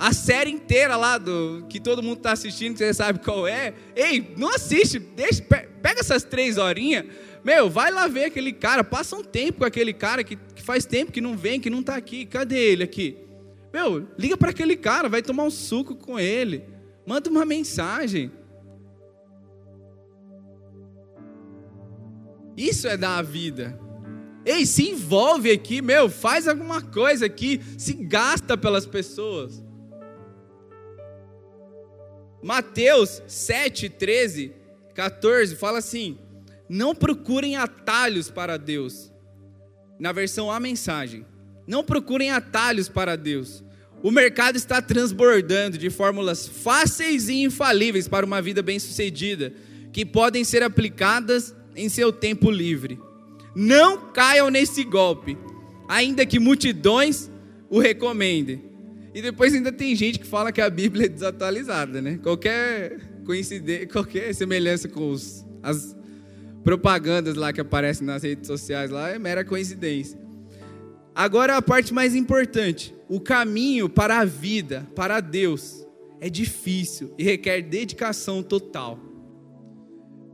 a série inteira lá do que todo mundo está assistindo, que você sabe qual é. Ei, não assiste, deixa, pega essas três horinhas, meu, vai lá ver aquele cara, passa um tempo com aquele cara que, que faz tempo que não vem, que não está aqui. Cadê ele aqui? Meu, liga para aquele cara, vai tomar um suco com ele, manda uma mensagem. Isso é dar a vida. Ei, se envolve aqui, meu, faz alguma coisa aqui, se gasta pelas pessoas. Mateus 7, 13, 14 fala assim: Não procurem atalhos para Deus. Na versão A mensagem. Não procurem atalhos para Deus. O mercado está transbordando de fórmulas fáceis e infalíveis para uma vida bem-sucedida, que podem ser aplicadas em seu tempo livre. Não caiam nesse golpe, ainda que multidões o recomendem. E depois ainda tem gente que fala que a Bíblia é desatualizada, né? Qualquer coincidência, qualquer semelhança com os, as propagandas lá que aparecem nas redes sociais lá é mera coincidência. Agora a parte mais importante: o caminho para a vida, para Deus, é difícil e requer dedicação total.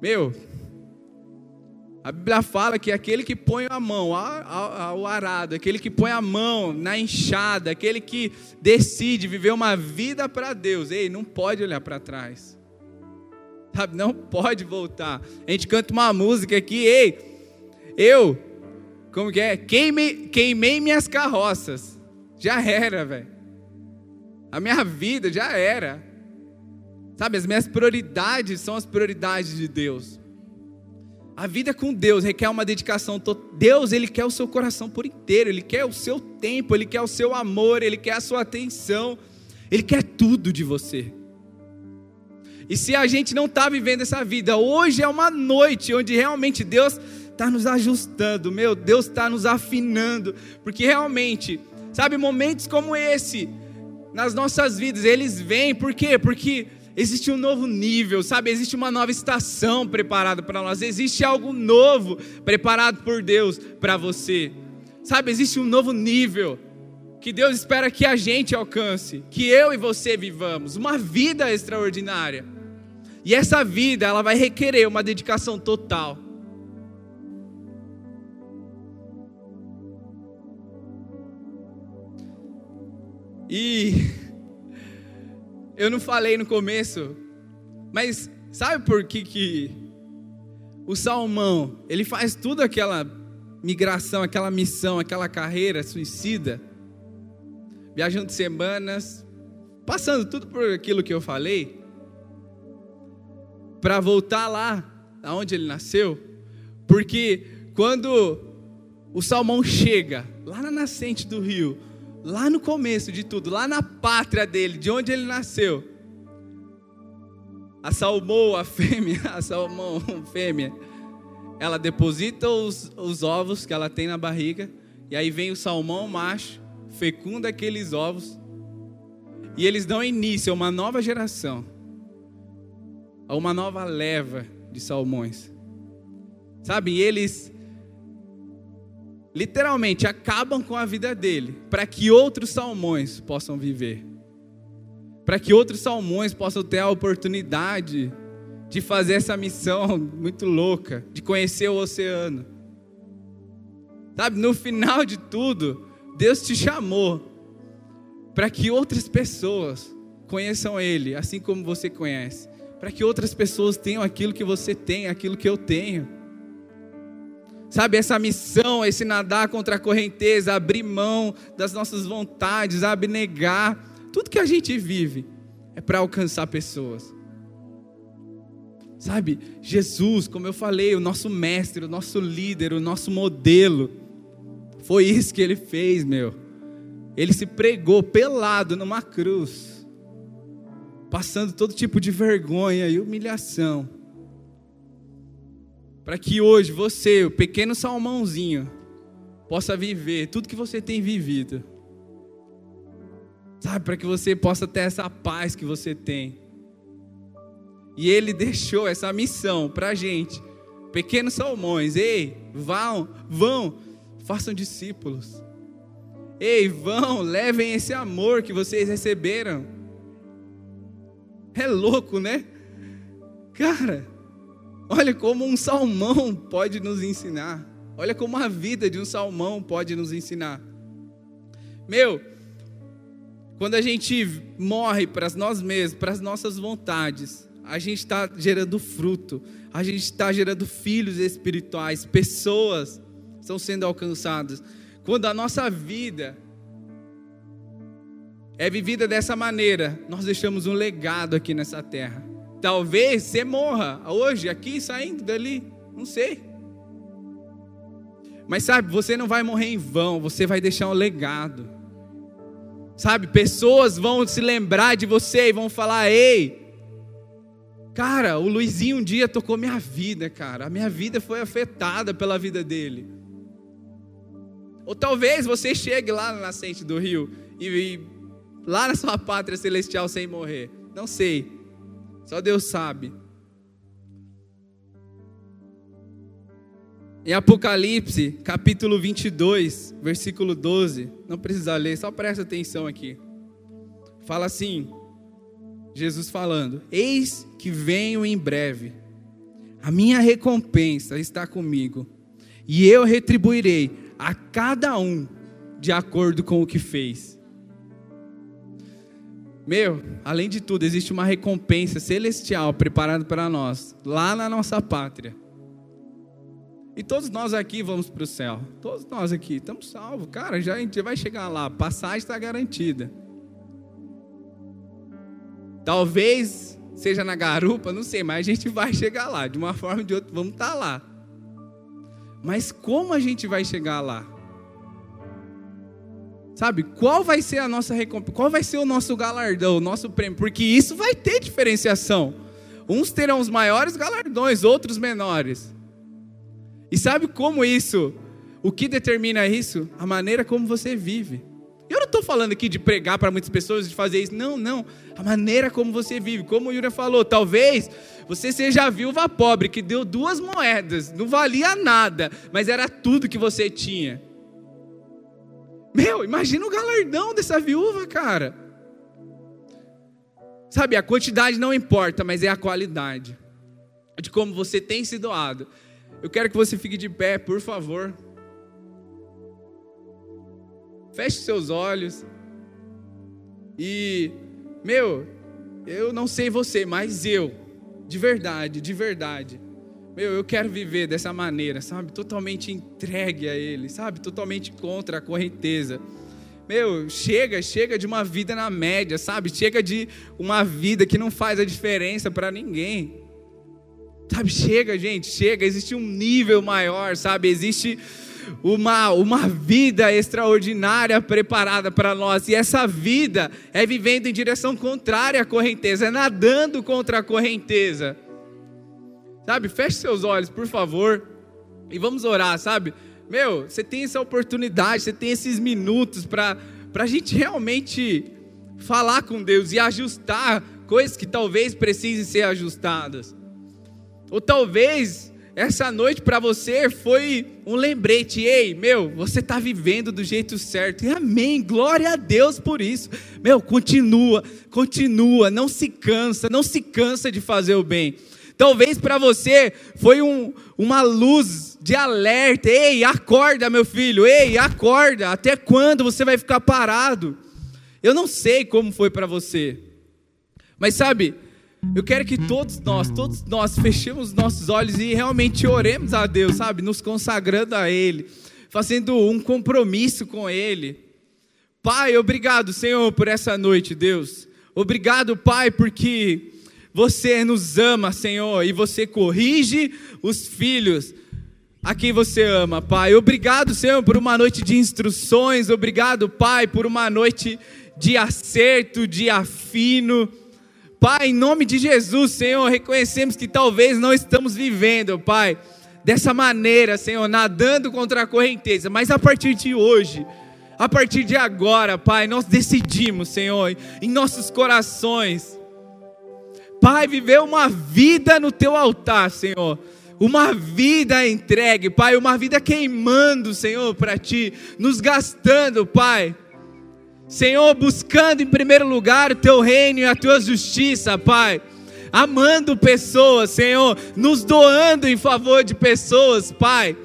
Meu, a Bíblia fala que aquele que põe a mão ao arado, aquele que põe a mão na enxada, aquele que decide viver uma vida para Deus, ei, não pode olhar para trás. Sabe, não pode voltar. A gente canta uma música aqui, ei, eu, como que é? Queimei, queimei minhas carroças. Já era, velho. A minha vida já era. Sabe, as minhas prioridades são as prioridades de Deus. A vida com Deus requer uma dedicação. Deus, Ele quer o seu coração por inteiro, Ele quer o seu tempo, Ele quer o seu amor, Ele quer a sua atenção, Ele quer tudo de você. E se a gente não está vivendo essa vida, hoje é uma noite onde realmente Deus está nos ajustando, meu Deus está nos afinando, porque realmente, sabe, momentos como esse, nas nossas vidas, eles vêm, por quê? Porque existe um novo nível, sabe? Existe uma nova estação preparada para nós, existe algo novo preparado por Deus para você, sabe? Existe um novo nível que Deus espera que a gente alcance, que eu e você vivamos, uma vida extraordinária. E essa vida, ela vai requerer uma dedicação total. E eu não falei no começo, mas sabe por que que o salmão, ele faz tudo aquela migração, aquela missão, aquela carreira suicida, viajando semanas, passando tudo por aquilo que eu falei, para voltar lá, aonde ele nasceu, porque quando o salmão chega lá na nascente do rio, lá no começo de tudo, lá na pátria dele, de onde ele nasceu, a salmão, a fêmea, a salmão fêmea, ela deposita os, os ovos que ela tem na barriga, e aí vem o salmão macho, fecunda aqueles ovos, e eles dão início a uma nova geração, a uma nova leva de salmões. Sabe, eles literalmente acabam com a vida dele, para que outros salmões possam viver. Para que outros salmões possam ter a oportunidade de fazer essa missão muito louca, de conhecer o oceano. Sabe, no final de tudo, Deus te chamou para que outras pessoas conheçam Ele, assim como você conhece. Para que outras pessoas tenham aquilo que você tem, aquilo que eu tenho. Sabe, essa missão, esse nadar contra a correnteza, abrir mão das nossas vontades, abnegar, tudo que a gente vive é para alcançar pessoas. Sabe, Jesus, como eu falei, o nosso mestre, o nosso líder, o nosso modelo, foi isso que ele fez, meu. Ele se pregou pelado numa cruz, passando todo tipo de vergonha e humilhação para que hoje você, o pequeno salmãozinho, possa viver tudo que você tem vivido. Sabe, para que você possa ter essa paz que você tem. E ele deixou essa missão para a gente. Pequenos salmões, ei, vão, vão, façam discípulos. Ei, vão, levem esse amor que vocês receberam. É louco, né? Cara, Olha como um salmão pode nos ensinar. Olha como a vida de um salmão pode nos ensinar. Meu, quando a gente morre para nós mesmos, para as nossas vontades, a gente está gerando fruto, a gente está gerando filhos espirituais, pessoas estão sendo alcançadas. Quando a nossa vida é vivida dessa maneira, nós deixamos um legado aqui nessa terra. Talvez você morra hoje, aqui, saindo dali, não sei. Mas sabe, você não vai morrer em vão, você vai deixar um legado. Sabe, pessoas vão se lembrar de você e vão falar: ei, cara, o Luizinho um dia tocou minha vida, cara. A minha vida foi afetada pela vida dele. Ou talvez você chegue lá na nascente do rio e, e lá na sua pátria celestial sem morrer. Não sei. Só Deus sabe. Em Apocalipse, capítulo 22, versículo 12, não precisa ler, só presta atenção aqui. Fala assim: Jesus falando: Eis que venho em breve, a minha recompensa está comigo, e eu retribuirei a cada um de acordo com o que fez. Meu, além de tudo, existe uma recompensa celestial preparada para nós, lá na nossa pátria. E todos nós aqui vamos para o céu. Todos nós aqui estamos salvos. Cara, já a gente vai chegar lá. Passagem está garantida. Talvez seja na garupa, não sei, mas a gente vai chegar lá. De uma forma ou de outra, vamos estar tá lá. Mas como a gente vai chegar lá? Sabe, qual vai ser a nossa recompensa? Qual vai ser o nosso galardão, o nosso prêmio? Porque isso vai ter diferenciação. Uns terão os maiores galardões, outros menores. E sabe como isso? O que determina isso? A maneira como você vive. Eu não estou falando aqui de pregar para muitas pessoas, de fazer isso. Não, não. A maneira como você vive. Como o Yuri falou, talvez você seja a viúva pobre que deu duas moedas, não valia nada, mas era tudo que você tinha. Meu, imagina o galardão dessa viúva, cara. Sabe, a quantidade não importa, mas é a qualidade de como você tem se doado. Eu quero que você fique de pé, por favor. Feche seus olhos. E, meu, eu não sei você, mas eu, de verdade, de verdade, meu, eu quero viver dessa maneira, sabe? Totalmente entregue a Ele, sabe? Totalmente contra a correnteza. Meu, chega, chega de uma vida na média, sabe? Chega de uma vida que não faz a diferença para ninguém. Sabe, chega, gente, chega. Existe um nível maior, sabe? Existe uma, uma vida extraordinária preparada para nós. E essa vida é vivendo em direção contrária à correnteza, é nadando contra a correnteza. Sabe, feche seus olhos, por favor, e vamos orar, sabe? Meu, você tem essa oportunidade, você tem esses minutos para a gente realmente falar com Deus e ajustar coisas que talvez precisem ser ajustadas. Ou talvez essa noite para você foi um lembrete, ei, meu, você está vivendo do jeito certo. E amém, glória a Deus por isso. Meu, continua, continua, não se cansa, não se cansa de fazer o bem. Talvez para você foi um, uma luz de alerta. Ei, acorda, meu filho. Ei, acorda. Até quando você vai ficar parado? Eu não sei como foi para você. Mas sabe, eu quero que todos nós, todos nós fechemos nossos olhos e realmente oremos a Deus, sabe? Nos consagrando a Ele, fazendo um compromisso com Ele. Pai, obrigado, Senhor, por essa noite, Deus. Obrigado, Pai, porque você nos ama, Senhor, e você corrige os filhos a quem você ama, Pai. Obrigado, Senhor, por uma noite de instruções. Obrigado, Pai, por uma noite de acerto, de afino. Pai, em nome de Jesus, Senhor, reconhecemos que talvez não estamos vivendo, Pai, dessa maneira, Senhor, nadando contra a correnteza, mas a partir de hoje, a partir de agora, Pai, nós decidimos, Senhor, em nossos corações, Pai, viver uma vida no teu altar, Senhor. Uma vida entregue, Pai, uma vida queimando, Senhor, para ti, nos gastando, Pai Senhor, buscando em primeiro lugar o teu reino e a tua justiça, Pai. Amando pessoas, Senhor, nos doando em favor de pessoas, Pai.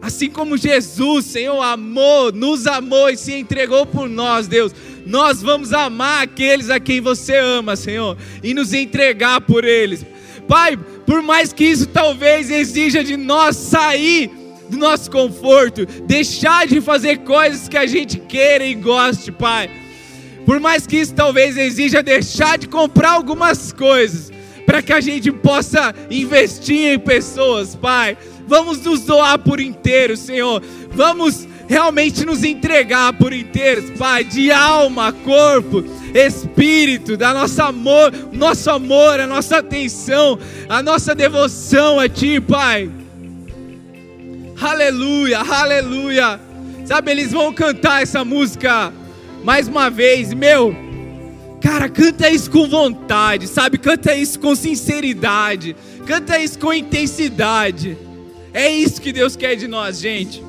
Assim como Jesus, Senhor, amou, nos amou e se entregou por nós, Deus. Nós vamos amar aqueles a quem você ama, Senhor, e nos entregar por eles. Pai, por mais que isso talvez exija de nós sair do nosso conforto, deixar de fazer coisas que a gente queira e goste, Pai. Por mais que isso talvez exija deixar de comprar algumas coisas, para que a gente possa investir em pessoas, Pai. Vamos nos doar por inteiro, Senhor. Vamos realmente nos entregar por inteiros, Pai, de alma, corpo, espírito, da nosso amor, nosso amor, a nossa atenção, a nossa devoção a Ti, Pai. Aleluia, aleluia. Sabe, eles vão cantar essa música mais uma vez, meu. Cara, canta isso com vontade, sabe? Canta isso com sinceridade. Canta isso com intensidade. É isso que Deus quer de nós, gente.